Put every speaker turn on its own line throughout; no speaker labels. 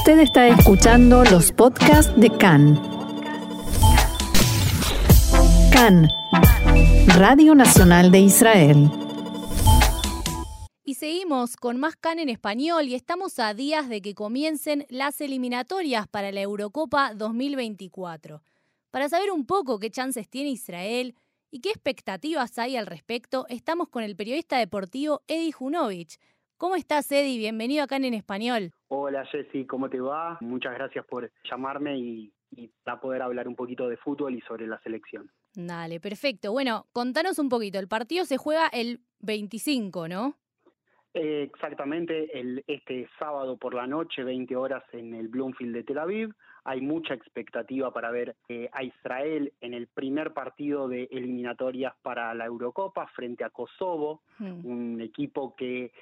Usted está escuchando los podcasts de CAN. CAN, Radio Nacional de Israel.
Y seguimos con más CAN en español y estamos a días de que comiencen las eliminatorias para la Eurocopa 2024. Para saber un poco qué chances tiene Israel y qué expectativas hay al respecto, estamos con el periodista deportivo Edi Junovich. ¿Cómo estás, Eddie? Bienvenido acá en Español.
Hola, Jessy, ¿cómo te va? Muchas gracias por llamarme y, para poder hablar un poquito de fútbol y sobre la selección.
Dale, perfecto. Bueno, contanos un poquito. El partido se juega el 25, ¿no?
Eh, exactamente, el, este sábado por la noche, 20 horas en el Bloomfield de Tel Aviv. Hay mucha expectativa para ver eh, a Israel en el primer partido de eliminatorias para la Eurocopa frente a Kosovo, hmm. un equipo que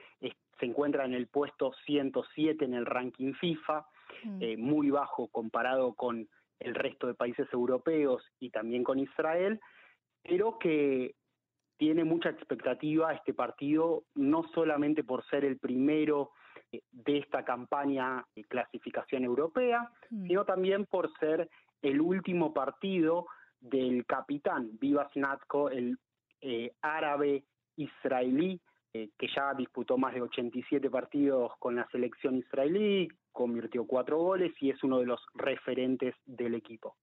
se encuentra en el puesto 107 en el ranking FIFA, hmm. eh, muy bajo comparado con el resto de países europeos y también con Israel, pero que tiene mucha expectativa este partido, no solamente por ser el primero eh, de esta campaña de clasificación europea, mm. sino también por ser el último partido del capitán Vivas Natko, el eh, árabe israelí, eh, que ya disputó más de 87 partidos con la selección israelí, convirtió cuatro goles y es uno de los referentes del equipo.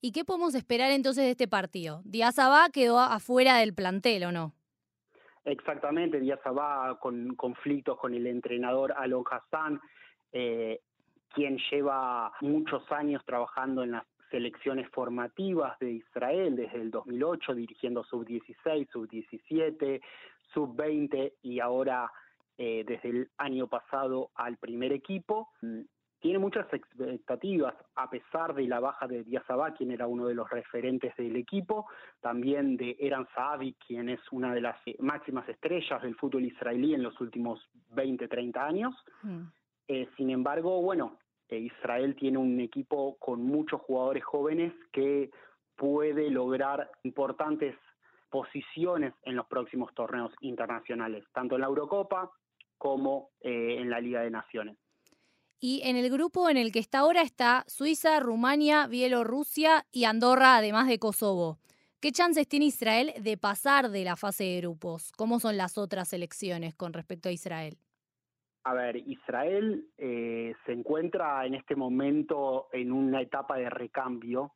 ¿Y qué podemos esperar entonces de este partido? Díaz Abá quedó afuera del plantel, ¿o no?
Exactamente, Díaz Abá con conflictos con el entrenador Alon Hassan, eh, quien lleva muchos años trabajando en las selecciones formativas de Israel desde el 2008, dirigiendo sub-16, sub-17, sub-20 y ahora eh, desde el año pasado al primer equipo tiene muchas expectativas, a pesar de la baja de Díaz Abá, quien era uno de los referentes del equipo, también de Eran Saabi, quien es una de las máximas estrellas del fútbol israelí en los últimos 20, 30 años. Mm. Eh, sin embargo, bueno, eh, Israel tiene un equipo con muchos jugadores jóvenes que puede lograr importantes posiciones en los próximos torneos internacionales, tanto en la Eurocopa como eh, en la Liga de Naciones.
Y en el grupo en el que está ahora está Suiza, Rumania, Bielorrusia y Andorra, además de Kosovo. ¿Qué chances tiene Israel de pasar de la fase de grupos? ¿Cómo son las otras elecciones con respecto a Israel?
A ver, Israel eh, se encuentra en este momento en una etapa de recambio,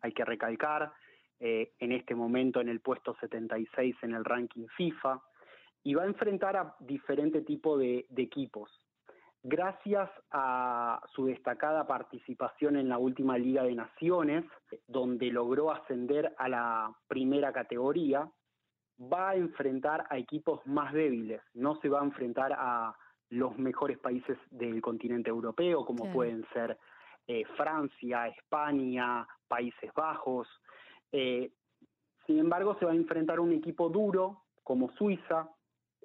hay que recalcar, eh, en este momento en el puesto 76 en el ranking FIFA, y va a enfrentar a diferente tipo de equipos gracias a su destacada participación en la última Liga de Naciones, donde logró ascender a la primera categoría, va a enfrentar a equipos más débiles, no se va a enfrentar a los mejores países del continente europeo, como pueden ser eh, Francia, España, Países Bajos. Eh, sin embargo, se va a enfrentar a un equipo duro como Suiza,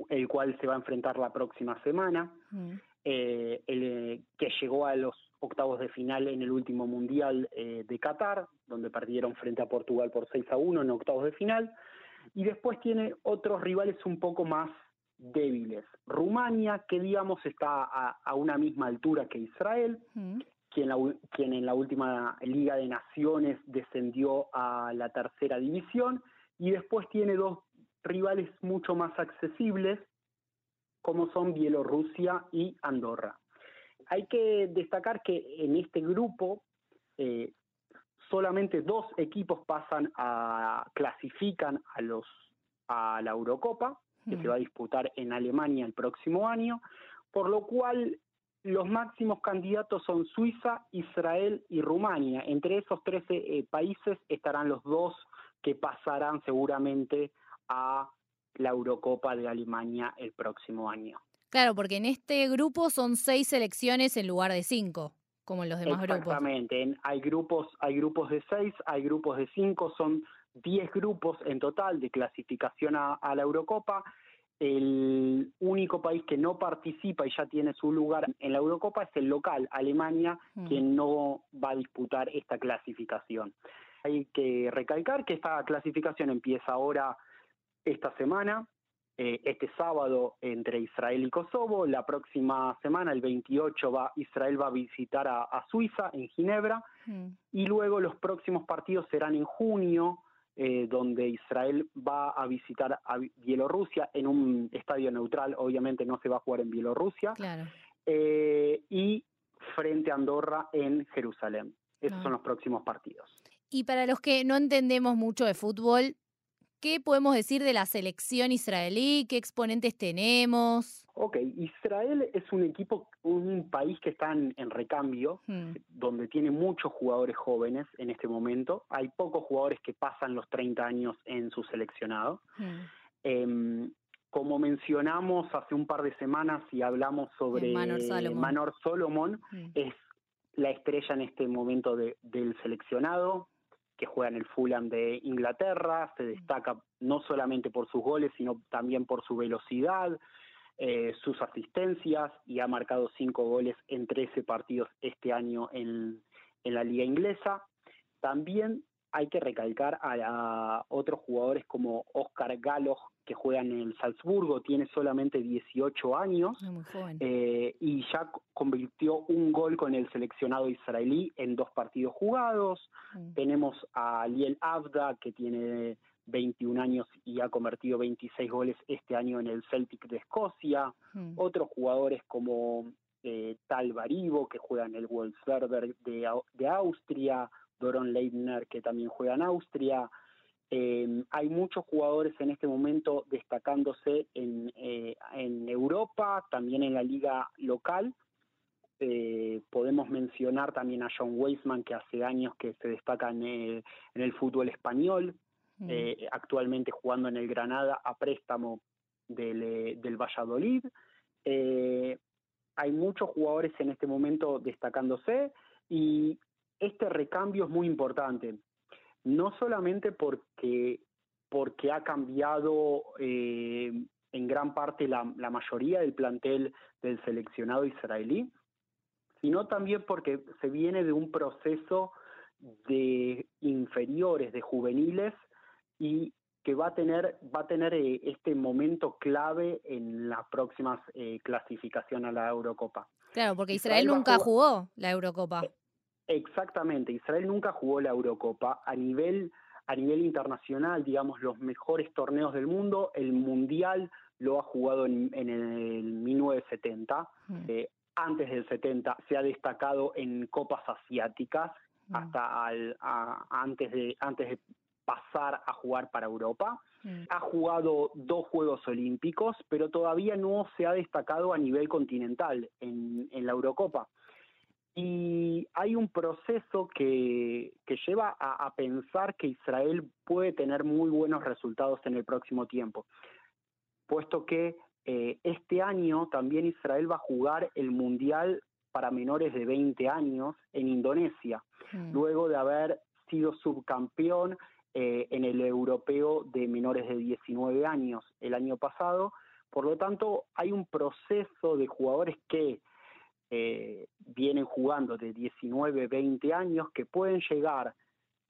el cual se va a enfrentar la próxima semana. Mm. Eh, el, eh, que llegó a los octavos de final en el último Mundial eh, de Qatar, donde perdieron frente a Portugal por 6 a 1 en octavos de final, y después tiene otros rivales un poco más débiles. Rumania, que digamos está a, una misma altura que Israel, quien, quien en la última Liga de Naciones descendió a la tercera división, y después tiene dos rivales mucho más accesibles, como son Bielorrusia y Andorra. Hay que destacar que en este grupo eh, solamente dos equipos pasan a clasifican a los a la Eurocopa que se va a disputar en Alemania el próximo año, por lo cual los máximos candidatos son Suiza, Israel y Rumania. Entre esos 13 eh, países estarán los dos que pasarán seguramente a la Eurocopa de Alemania el próximo año.
Claro, porque en este grupo son seis selecciones en lugar de cinco, como en los demás
grupos. Exactamente, hay grupos, hay grupos de seis, hay grupos de cinco, son diez grupos en total de clasificación a, la Eurocopa. El único país que no participa y ya tiene su lugar en la Eurocopa es el local, Alemania, mm. quien no va a disputar esta clasificación. Hay que recalcar que esta clasificación empieza ahora esta semana eh, este sábado entre Israel y Kosovo. La próxima semana, el 28, va, Israel va a visitar a, Suiza en Ginebra. Mm. Y luego los próximos partidos serán en junio, eh, donde Israel va a visitar a Bielorrusia en un estadio neutral. Obviamente no se va a jugar en Bielorrusia. Eh, y frente a Andorra en Jerusalén. Esos ah. son los próximos partidos.
Y para los que no entendemos mucho de fútbol, ¿Qué podemos decir de la selección israelí? ¿Qué exponentes tenemos?
Ok, Israel es un equipo, un país que está en, recambio, hmm. donde tiene muchos jugadores jóvenes en este momento. Hay pocos jugadores que pasan los 30 años en su seleccionado. Hmm. Em, como mencionamos hace un par de semanas y hablamos sobre Manor Solomon, hmm. es la estrella en este momento del seleccionado que juega en el Fulham de Inglaterra, se destaca no solamente por sus goles, sino también por su velocidad, eh, sus asistencias y ha marcado cinco goles en 13 partidos este año en, en la liga inglesa. También hay que recalcar a, otros jugadores como Oscar Galo, que juega en el Salzburgo, tiene solamente 18 años eh, y ya convirtió un gol con el seleccionado israelí en dos partidos jugados. Mm. Tenemos a Liel Abda, que tiene 21 años y ha convertido 26 goles este año en el Celtic de Escocia. Mm. Otros jugadores como eh, Tal Baribo, que juega en el Wolfsberger de, de Austria, Doron Leitner, que también juega en Austria. Eh, hay muchos jugadores en este momento destacándose en, eh, en Europa, también en la liga local. Eh, podemos mencionar también a John Weisman, que hace años que se destaca en el, fútbol español, mm. actualmente jugando en el Granada a préstamo del, del Valladolid. hay muchos jugadores en este momento destacándose y este recambio es muy importante, no solamente porque, porque ha cambiado eh, en gran parte la, mayoría del plantel del seleccionado israelí, sino también porque se viene de un proceso de inferiores, de juveniles, y que va a tener, va a tener eh, este momento clave en las próximas eh, clasificación a la Eurocopa.
Claro, porque Israel, nunca jugó la Eurocopa.
Exactamente, Israel nunca jugó la Eurocopa a nivel a nivel internacional, digamos los mejores torneos del mundo, el mundial lo ha jugado en, el 1970, mm. eh, antes del 70 se ha destacado en copas asiáticas mm. hasta antes de antes de pasar a jugar para Europa. Mm. Ha jugado dos Juegos Olímpicos, pero todavía no se ha destacado a nivel continental en, en la Eurocopa. Y hay un proceso que, que lleva a, pensar que Israel puede tener muy buenos resultados en el próximo tiempo, puesto que eh, este año también Israel va a jugar el Mundial para menores de 20 años en Indonesia, mm. luego de haber sido subcampeón eh, en el europeo de menores de 19 años el año pasado. Por lo tanto, hay un proceso de jugadores que eh, vienen jugando de 19, 20 años, que pueden llegar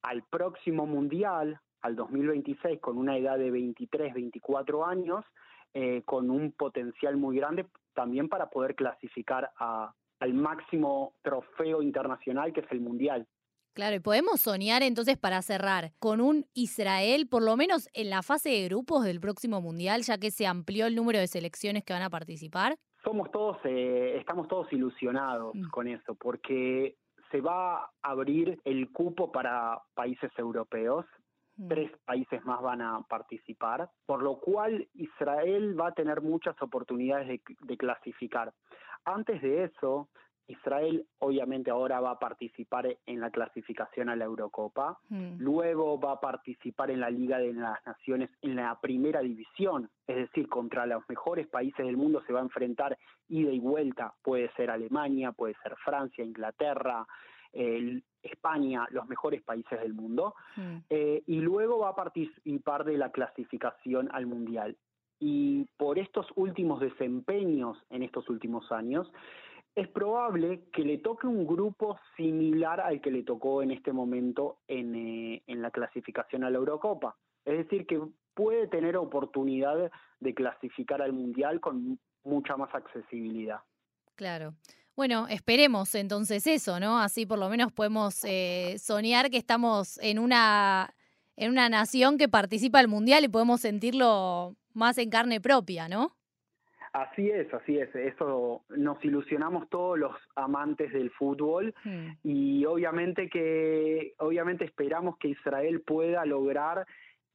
al próximo Mundial, al 2026, con una edad de 23, 24 años, eh, con un potencial muy grande también para poder clasificar al máximo trofeo internacional que es el Mundial.
Claro, y podemos soñar entonces para cerrar con un Israel, por lo menos en la fase de grupos del próximo Mundial, ya que se amplió el número de selecciones que van a participar
somos todos, eh, estamos todos ilusionados mm. con eso, porque se va a abrir el cupo para países europeos, mm. tres países más van a participar, por lo cual Israel va a tener muchas oportunidades de clasificar. Antes de eso, Israel obviamente ahora va a participar en la clasificación a la Eurocopa, mm. luego va a participar en la Liga de las Naciones en la primera división, es decir, contra los mejores países del mundo se va a enfrentar ida y vuelta, puede ser Alemania, puede ser Francia, Inglaterra, España, los mejores países del mundo, mm. eh, y luego va a participar de la clasificación al Mundial. Y por estos últimos desempeños en estos últimos años, es probable que le toque un grupo similar al que le tocó en este momento en, eh, en la clasificación a la Eurocopa. Es decir, que puede tener oportunidad de clasificar al Mundial con mucha más accesibilidad.
Claro. Bueno, esperemos entonces eso, ¿no? Así por lo menos podemos eh, soñar que estamos en una, en una nación que participa del Mundial y podemos sentirlo más en carne propia, ¿no?
Así es, así es. Eso nos ilusionamos todos los amantes del fútbol y obviamente que, obviamente esperamos que Israel pueda lograr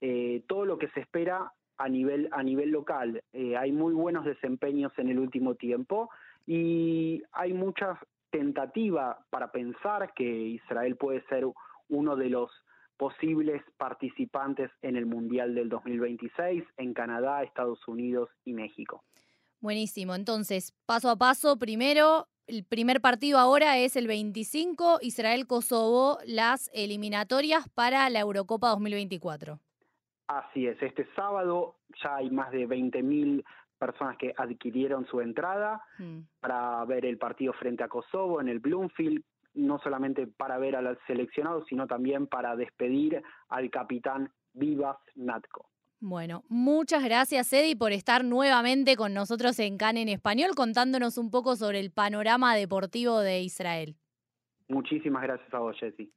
eh, todo lo que se espera a nivel a nivel local. Eh, hay muy buenos desempeños en el último tiempo y hay mucha tentativa para pensar que Israel puede ser uno de los posibles participantes en el Mundial del 2026 en Canadá, Estados Unidos y México.
Buenísimo, entonces, paso a paso, primero, el primer partido ahora es el 25, Israel-Kosovo, las eliminatorias para la Eurocopa 2024.
Así es, este sábado ya hay más de 20.000 personas que adquirieron su entrada mm. para ver el partido frente a Kosovo en el Bloomfield, no solamente para ver al seleccionado, sino también para despedir al capitán Vivas Natko.
Bueno, muchas gracias Eddie por estar nuevamente con nosotros en CAN en español contándonos un poco sobre el panorama deportivo de Israel.
Muchísimas gracias a vos, Jessy.